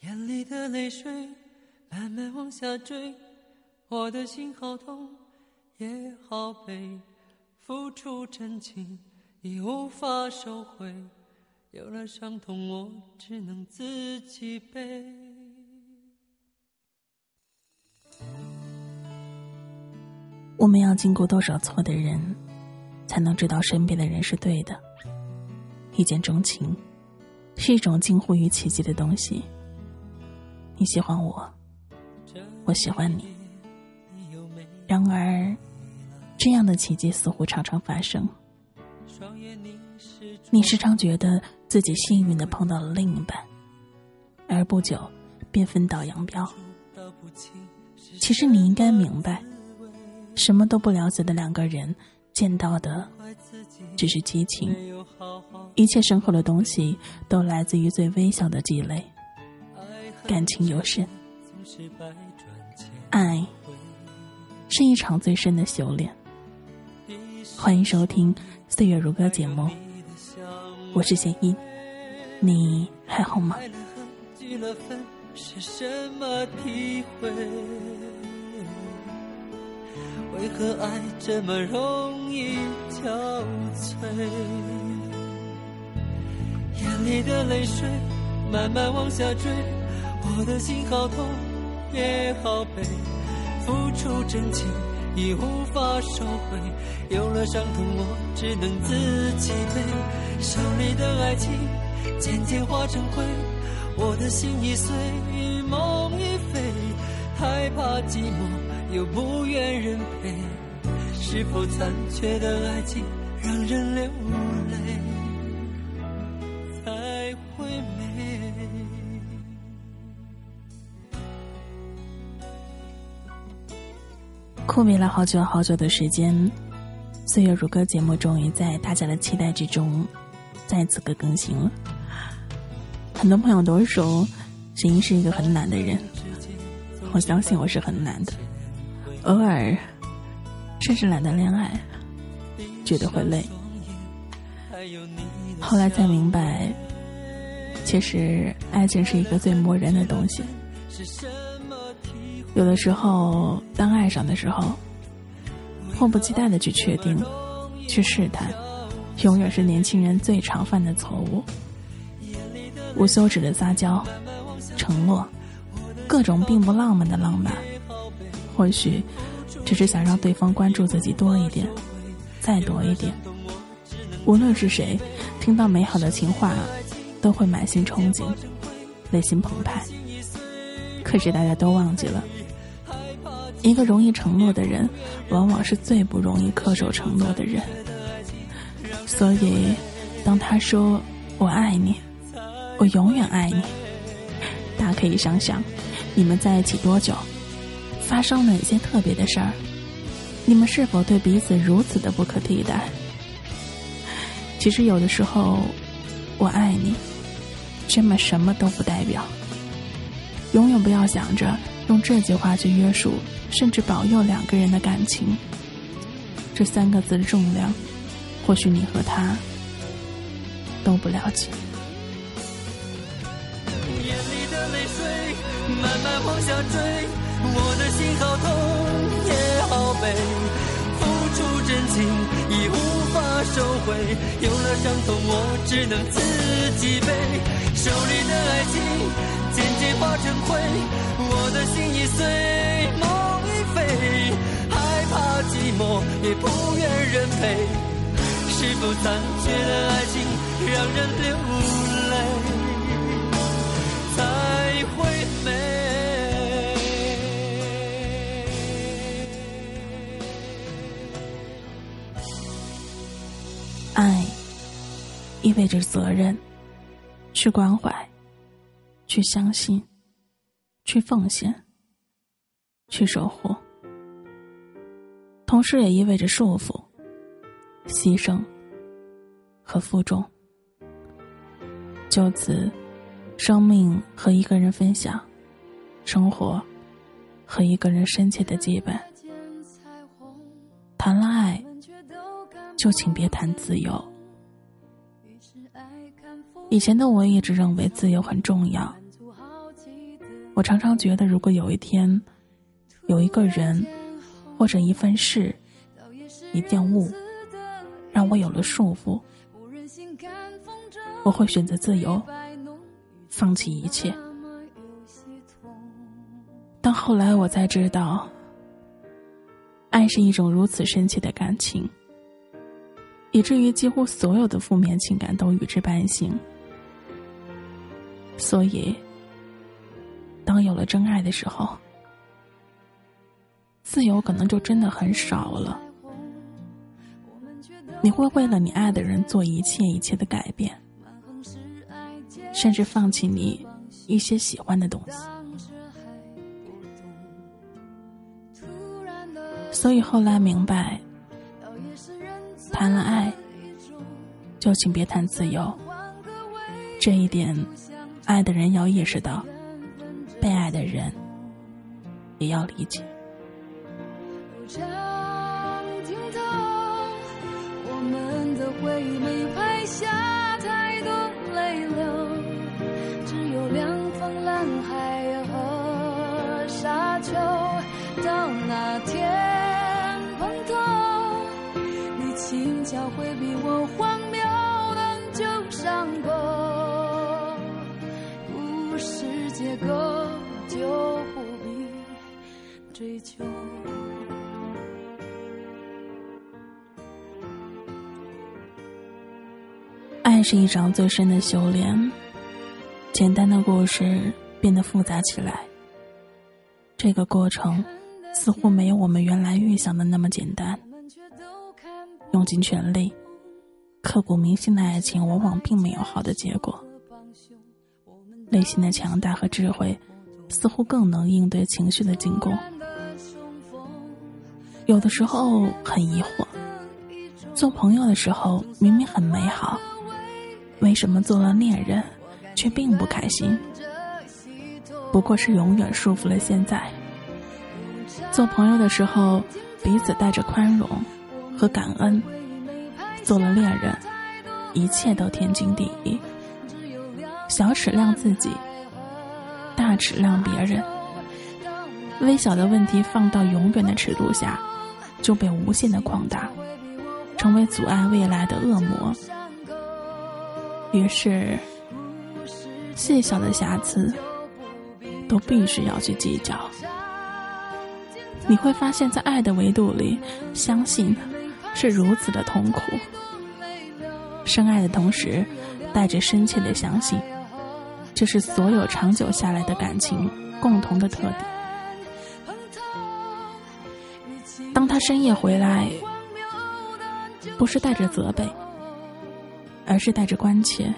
眼里的泪水慢慢往下坠，我的心好痛，也好悲，付出真情已无法收回，有了伤痛我只能自己背。我们要经过多少错的人，才能知道身边的人是对的？一见钟情，是一种近乎于奇迹的东西。你喜欢我，我喜欢你。然而，这样的奇迹似乎常常发生。你时常觉得自己幸运的碰到了另一半，而不久便分道扬镳。其实你应该明白。什么都不了解的两个人，见到的只是激情，一切深厚的东西都来自于最微小的积累。感情有深，爱是一场最深的修炼。欢迎收听《岁月如歌》节目，我是贤一，你还好吗？为何爱这么容易憔悴？眼里的泪水慢慢往下坠，我的心好痛也好悲，付出真情已无法收回，有了伤痛我只能自己背，手里的爱情渐渐化成灰，我的心已碎，梦已飞，害怕寂寞。又不愿人陪，是否残缺的爱情让人流泪才会美？枯萎了好久好久的时间，《岁月如歌》节目终于在大家的期待之中再次的更新了。很多朋友都说，沈英是一个很懒的人，我相信我是很懒的。偶尔，甚至懒得恋爱，觉得会累。后来才明白，其实爱情是一个最磨人的东西。有的时候，当爱上的时候，迫不及待的去确定、去试探，永远是年轻人最常犯的错误。无休止的撒娇、承诺，各种并不浪漫的浪漫。或许，只是想让对方关注自己多一点，再多一点。无论是谁，听到美好的情话，都会满心憧憬，内心澎湃。可是大家都忘记了，一个容易承诺的人，往往是最不容易恪守承诺的人。所以，当他说“我爱你，我永远爱你”，大家可以想想，你们在一起多久？发生了哪些特别的事儿？你们是否对彼此如此的不可替代？其实有的时候，我爱你，这么什么都不代表。永远不要想着用这句话去约束，甚至保佑两个人的感情。这三个字的重量，或许你和他都不了解。眼里的泪水慢慢往下坠。我的心好痛也好悲，出真情已无法收回，有了伤痛我只能自己背，手里的爱情渐渐化成灰，我的心已碎，梦已飞，害怕寂寞也不愿人陪，是否残缺的爱情让人流意味着责任，去关怀，去相信，去奉献，去守护，同时也意味着束缚、牺牲和负重。就此，生命和一个人分享，生活和一个人深切的羁绊。谈了爱，就请别谈自由。以前的我一直认为自由很重要，我常常觉得，如果有一天，有一个人，或者一份事，一件物，让我有了束缚，我会选择自由，放弃一切。但后来我才知道，爱是一种如此深切的感情，以至于几乎所有的负面情感都与之伴行。所以。当有了真爱的时候，自由可能就真的很少了。你会为了你爱的人做一切一切的改变，甚至放弃你一些喜欢的东西。所以后来明白，谈了爱，就请别谈自由。这一点，爱的人要意识到。被爱的人也要理解。长镜头，我们的回忆没拍下太多泪流，只有两方蓝海和沙丘。到那天碰头，你轻巧回避我荒谬的旧伤口，结构。就不必追求。爱是一场最深的修炼，简单的故事变得复杂起来。这个过程似乎没有我们原来预想的那么简单。用尽全力、刻骨铭心的爱情，往往并没有好的结果。内心的强大和智慧。似乎更能应对情绪的进攻。有的时候很疑惑，做朋友的时候明明很美好，为什么做了恋人却并不开心？不过是永远束缚了现在。做朋友的时候彼此带着宽容和感恩，做了恋人，一切都天经地义。小尺量自己。大尺量别人，微小的问题放到永远的尺度下，就被无限的扩大，成为阻碍未来的恶魔。于是，细小的瑕疵都必须要去计较。你会发现在爱的维度里，相信是如此的痛苦。深爱的同时，带着深切的相信。这是所有长久下来的感情共同的特点。当他深夜回来，不是带着责备，而是带着关切；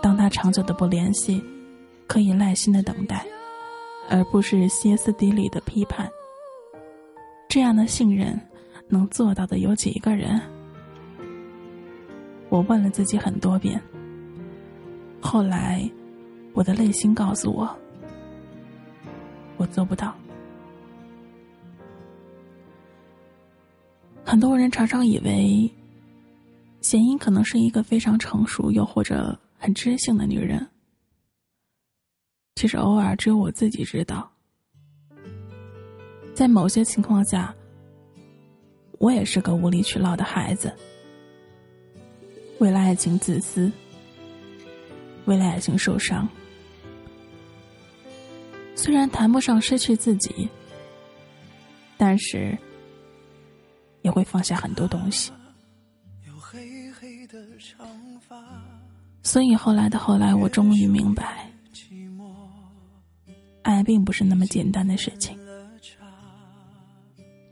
当他长久的不联系，可以耐心的等待，而不是歇斯底里的批判。这样的信任，能做到的有几个人？我问了自己很多遍。后来，我的内心告诉我，我做不到。很多人常常以为，贤英可能是一个非常成熟又或者很知性的女人。其实，偶尔只有我自己知道，在某些情况下，我也是个无理取闹的孩子，为了爱情自私。为了爱情受伤，虽然谈不上失去自己，但是也会放下很多东西。所以后来的后来，我终于明白，爱并不是那么简单的事情，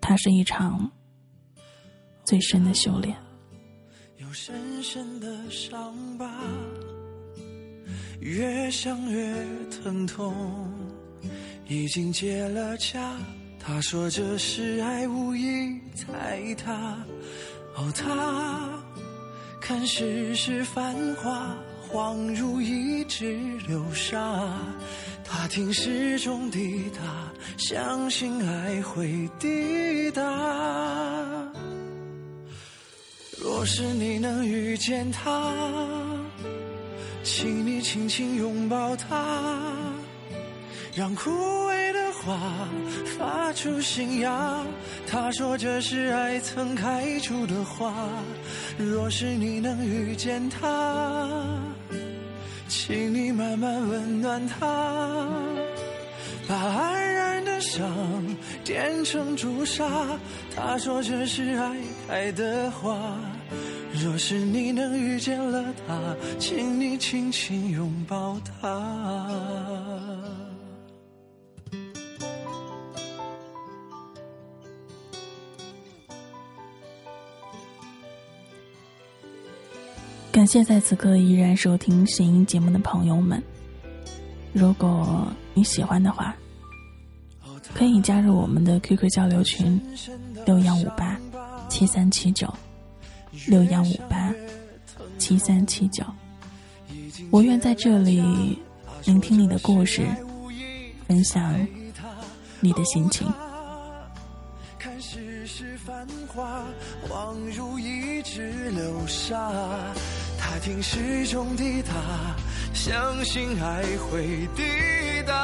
它是一场最深的修炼。有深深的伤疤。越想越疼痛，已经结了痂。他说这是爱，无意踩踏。哦，他看世事繁华，恍如一指流沙。他听时钟滴答，相信爱会抵达。若是你能遇见他。请你轻轻拥抱他，让枯萎的花发出新芽。他说这是爱曾开出的花。若是你能遇见他，请你慢慢温暖他，把黯然的伤点成朱砂。他说这是爱开的花。若是你能遇见了他，请你轻轻拥抱他。感谢在此刻依然收听声音节目的朋友们。如果你喜欢的话，可以加入我们的 QQ 交流群六幺五八七三七九六幺五八七三七九。我愿在这里聆听你的故事，分享你的心情。看世事繁华，恍如一支流沙。他听时钟滴答，相信爱会抵达。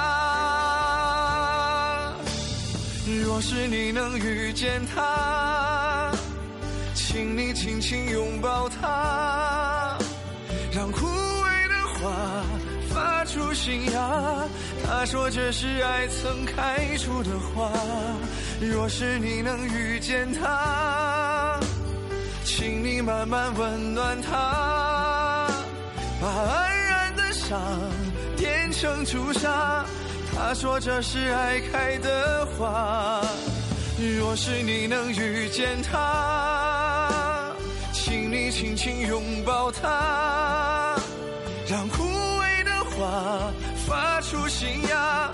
若是你能遇见他，请你轻轻拥抱他，让枯萎的花发出新芽。他说这是爱曾开出的花。若是你能遇见他，请你慢慢温暖他，把黯然的伤点成朱砂。他说这是爱开的花。若是你能遇见他，轻轻拥抱他，让枯萎的花发出新芽。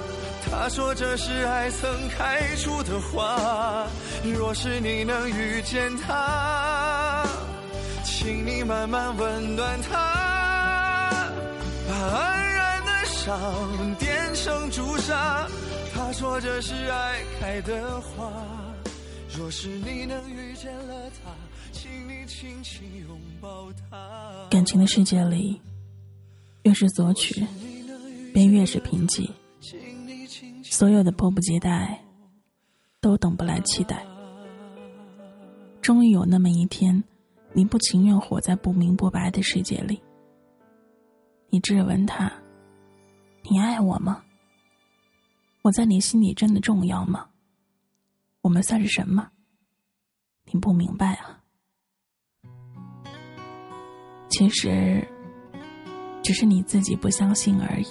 他说这是爱曾开出的花。若是你能遇见他，请你慢慢温暖他，把黯然的伤点成朱砂。他说这是爱开的花。若是你能遇见了他，请你轻轻拥抱他。感情的世界里，越是索取，便越是贫瘠。所有的迫不及待，都等不来期待。终于有那么一天，你不情愿活在不明不白的世界里。你质问他：“你爱我吗？我在你心里真的重要吗？我们算是什么？你不明白啊。其实，只是你自己不相信而已。”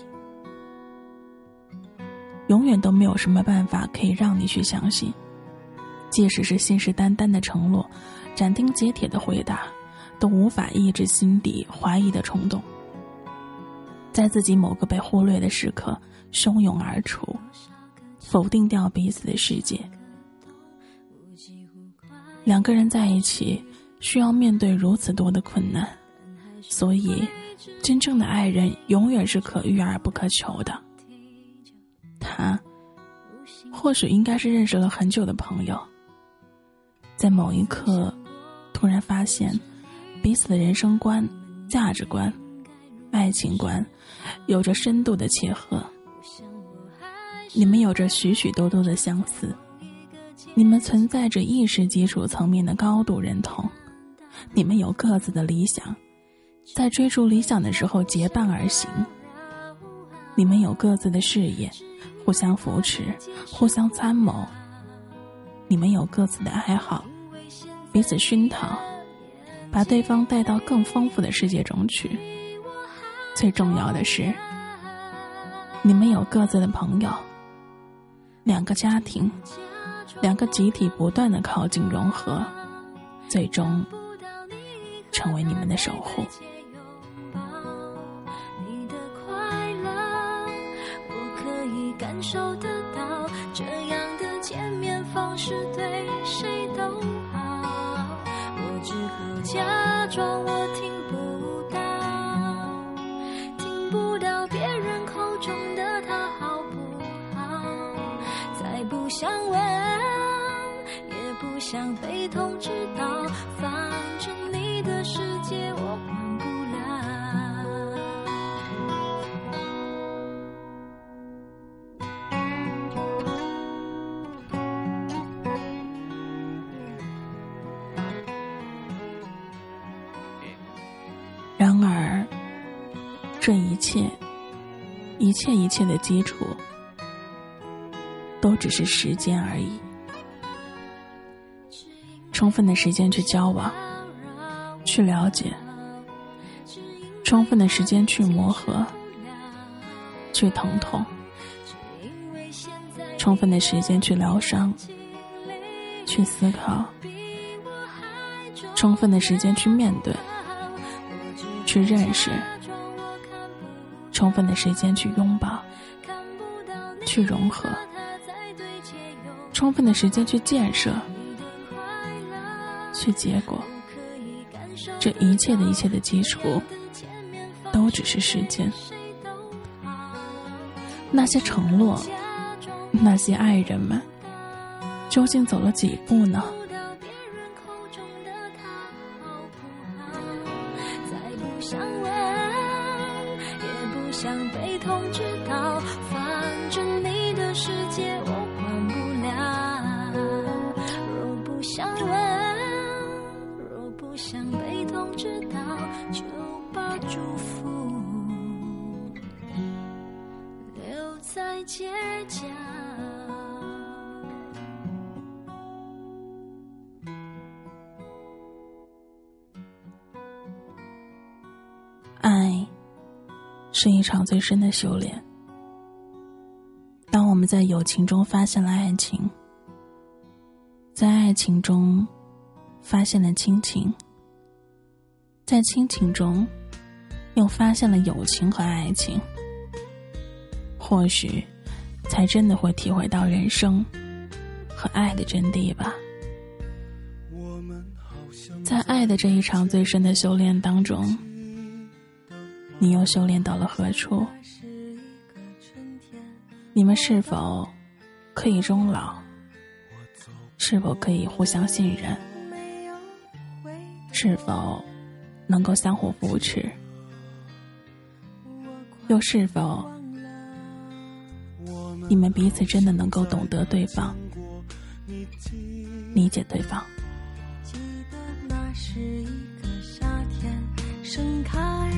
永远都没有什么办法可以让你去相信，即使是信誓旦旦的承诺，斩钉截铁的回答，都无法抑制心底怀疑的冲动，在自己某个被忽略的时刻汹涌而出，否定掉彼此的世界。两个人在一起，需要面对如此多的困难，所以，真正的爱人永远是可遇而不可求的。他或许应该是认识了很久的朋友，在某一刻突然发现彼此的人生观、价值观、爱情观有着深度的切合。你们有着许许多多的相似，你们存在着意识基础层面的高度认同，你们有各自的理想，在追逐理想的时候结伴而行，你们有各自的事业。互相扶持，互相参谋。你们有各自的爱好，彼此熏陶，把对方带到更丰富的世界中去。最重要的是，你们有各自的朋友，两个家庭，两个集体不断的靠近融合，最终成为你们的守护。是对谁都好，我只好假装我一通知道反正你的世界我管不了然而这一切一切一切的基础都只是时间而已。充分的时间去交往，去了解；充分的时间去磨合，去疼痛；充分的时间去疗伤，去思考；充分的时间去面对，去认识。充分的时间去拥抱，去融合；充分的时间去建设，去结果。这一切的一切的基础，都只是时间。那些承诺，那些爱人们，究竟走了几步呢？想被通知到，就把祝福留在街角。爱是一场最深的修炼。当我们在友情中发现了爱情，在爱情中发现了亲情，在亲情中又发现了友情和爱情，或许才真的会体会到人生和爱的真谛吧。在爱的这一场最深的修炼当中。你又修炼到了何处？你们是否可以终老？是否可以互相信任？是否能够相互扶持？又是否你们彼此真的能够懂得对方，理解对方？记得那是一个夏天，盛开。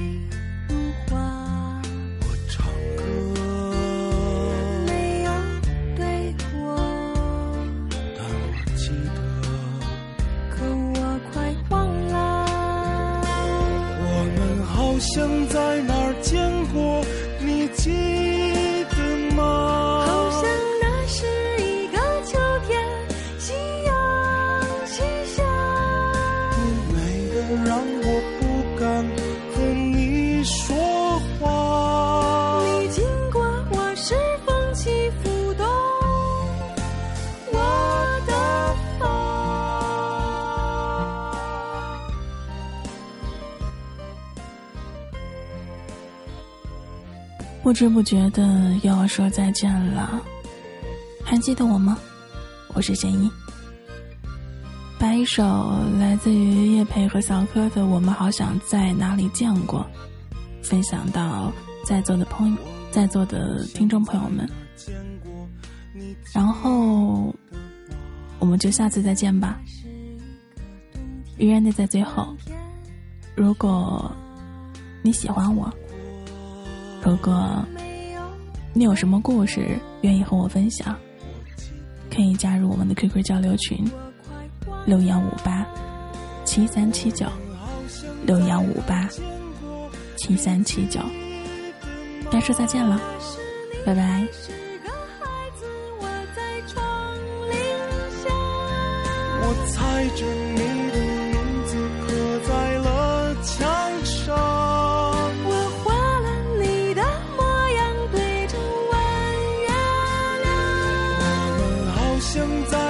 不知不觉的又要说再见了，还记得我吗？我是贤一。把一首来自于叶培和小柯的《我们好想在哪里见过》分享到在座的朋友、在座的听众朋友们，然后我们就下次再见吧。依然的在最后，如果你喜欢我。如果你有什么故事愿意和我分享，可以加入我们的 QQ 交流群：六幺五八七三七九六幺五八七三七九。该说再见了，拜拜。我猜着在